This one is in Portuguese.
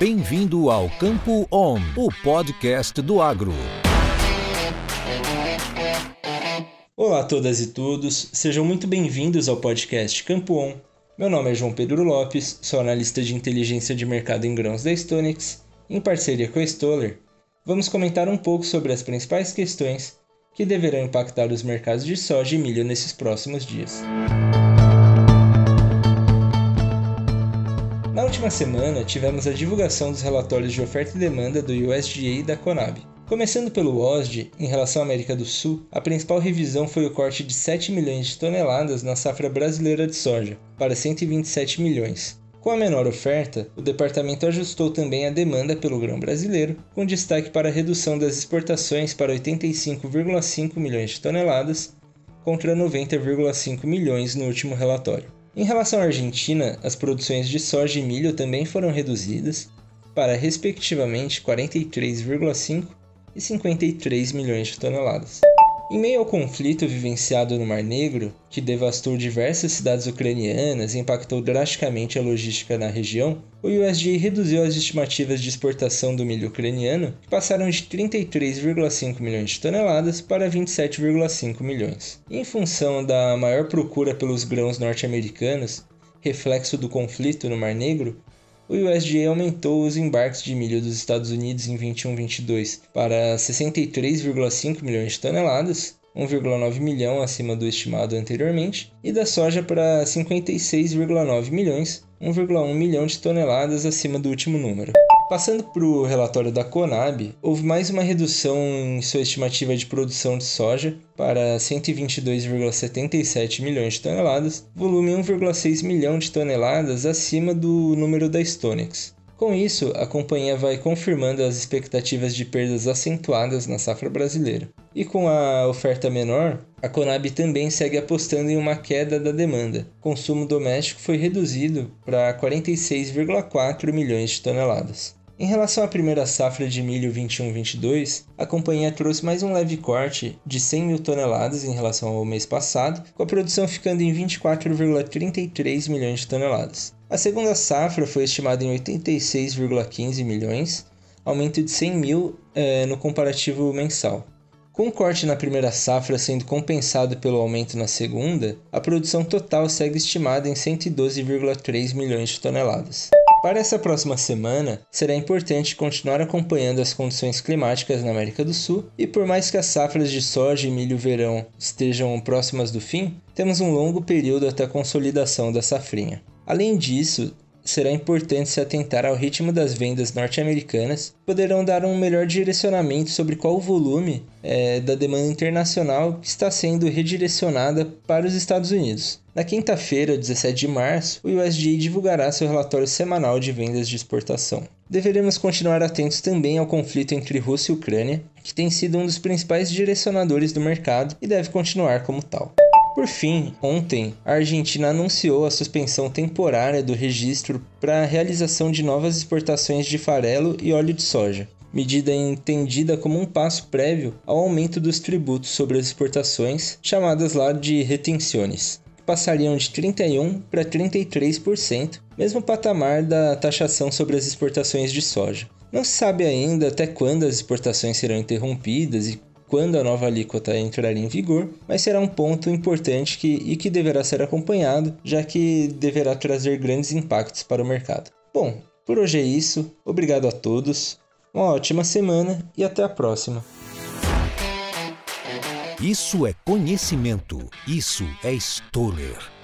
Bem-vindo ao Campo On, o podcast do agro. Olá a todas e todos, sejam muito bem-vindos ao podcast Campo On. Meu nome é João Pedro Lopes, sou analista de inteligência de mercado em grãos da Stonex. Em parceria com a Stoller, vamos comentar um pouco sobre as principais questões que deverão impactar os mercados de soja e milho nesses próximos dias. Na última semana, tivemos a divulgação dos relatórios de oferta e demanda do USDA e da Conab. Começando pelo OSD, em relação à América do Sul, a principal revisão foi o corte de 7 milhões de toneladas na safra brasileira de soja, para 127 milhões. Com a menor oferta, o departamento ajustou também a demanda pelo grão brasileiro, com destaque para a redução das exportações para 85,5 milhões de toneladas, contra 90,5 milhões no último relatório. Em relação à Argentina, as produções de soja e milho também foram reduzidas para, respectivamente, 43,5 e 53 milhões de toneladas. Em meio ao conflito vivenciado no Mar Negro, que devastou diversas cidades ucranianas e impactou drasticamente a logística na região, o USDA reduziu as estimativas de exportação do milho ucraniano, que passaram de 33,5 milhões de toneladas para 27,5 milhões. Em função da maior procura pelos grãos norte-americanos, reflexo do conflito no Mar Negro, o USDA aumentou os embarques de milho dos Estados Unidos em 21-22 para 63,5 milhões de toneladas, 1,9 milhão acima do estimado anteriormente, e da soja para 56,9 milhões, 1,1 milhão de toneladas acima do último número. Passando para o relatório da Conab, houve mais uma redução em sua estimativa de produção de soja para 122,77 milhões de toneladas, volume 1,6 milhão de toneladas acima do número da Stonex. Com isso, a companhia vai confirmando as expectativas de perdas acentuadas na safra brasileira. E com a oferta menor, a Conab também segue apostando em uma queda da demanda. Consumo doméstico foi reduzido para 46,4 milhões de toneladas. Em relação à primeira safra de milho 21-22, a companhia trouxe mais um leve corte de 100 mil toneladas em relação ao mês passado, com a produção ficando em 24,33 milhões de toneladas. A segunda safra foi estimada em 86,15 milhões, aumento de 100 mil é, no comparativo mensal. Com o corte na primeira safra sendo compensado pelo aumento na segunda, a produção total segue estimada em 112,3 milhões de toneladas. Para essa próxima semana, será importante continuar acompanhando as condições climáticas na América do Sul e por mais que as safras de soja e milho verão estejam próximas do fim, temos um longo período até a consolidação da safrinha. Além disso, será importante se atentar ao ritmo das vendas norte-americanas, poderão dar um melhor direcionamento sobre qual o volume é, da demanda internacional que está sendo redirecionada para os Estados Unidos. Na quinta-feira, 17 de março, o USDA divulgará seu relatório semanal de vendas de exportação. Deveremos continuar atentos também ao conflito entre Rússia e Ucrânia, que tem sido um dos principais direcionadores do mercado e deve continuar como tal. Por fim, ontem, a Argentina anunciou a suspensão temporária do registro para a realização de novas exportações de farelo e óleo de soja, medida entendida como um passo prévio ao aumento dos tributos sobre as exportações, chamadas lá de retenções, que passariam de 31% para 33%, mesmo patamar da taxação sobre as exportações de soja. Não se sabe ainda até quando as exportações serão interrompidas e quando a nova alíquota entrar em vigor, mas será um ponto importante que, e que deverá ser acompanhado, já que deverá trazer grandes impactos para o mercado. Bom, por hoje é isso. Obrigado a todos. Uma ótima semana e até a próxima. Isso é conhecimento. Isso é Stoller.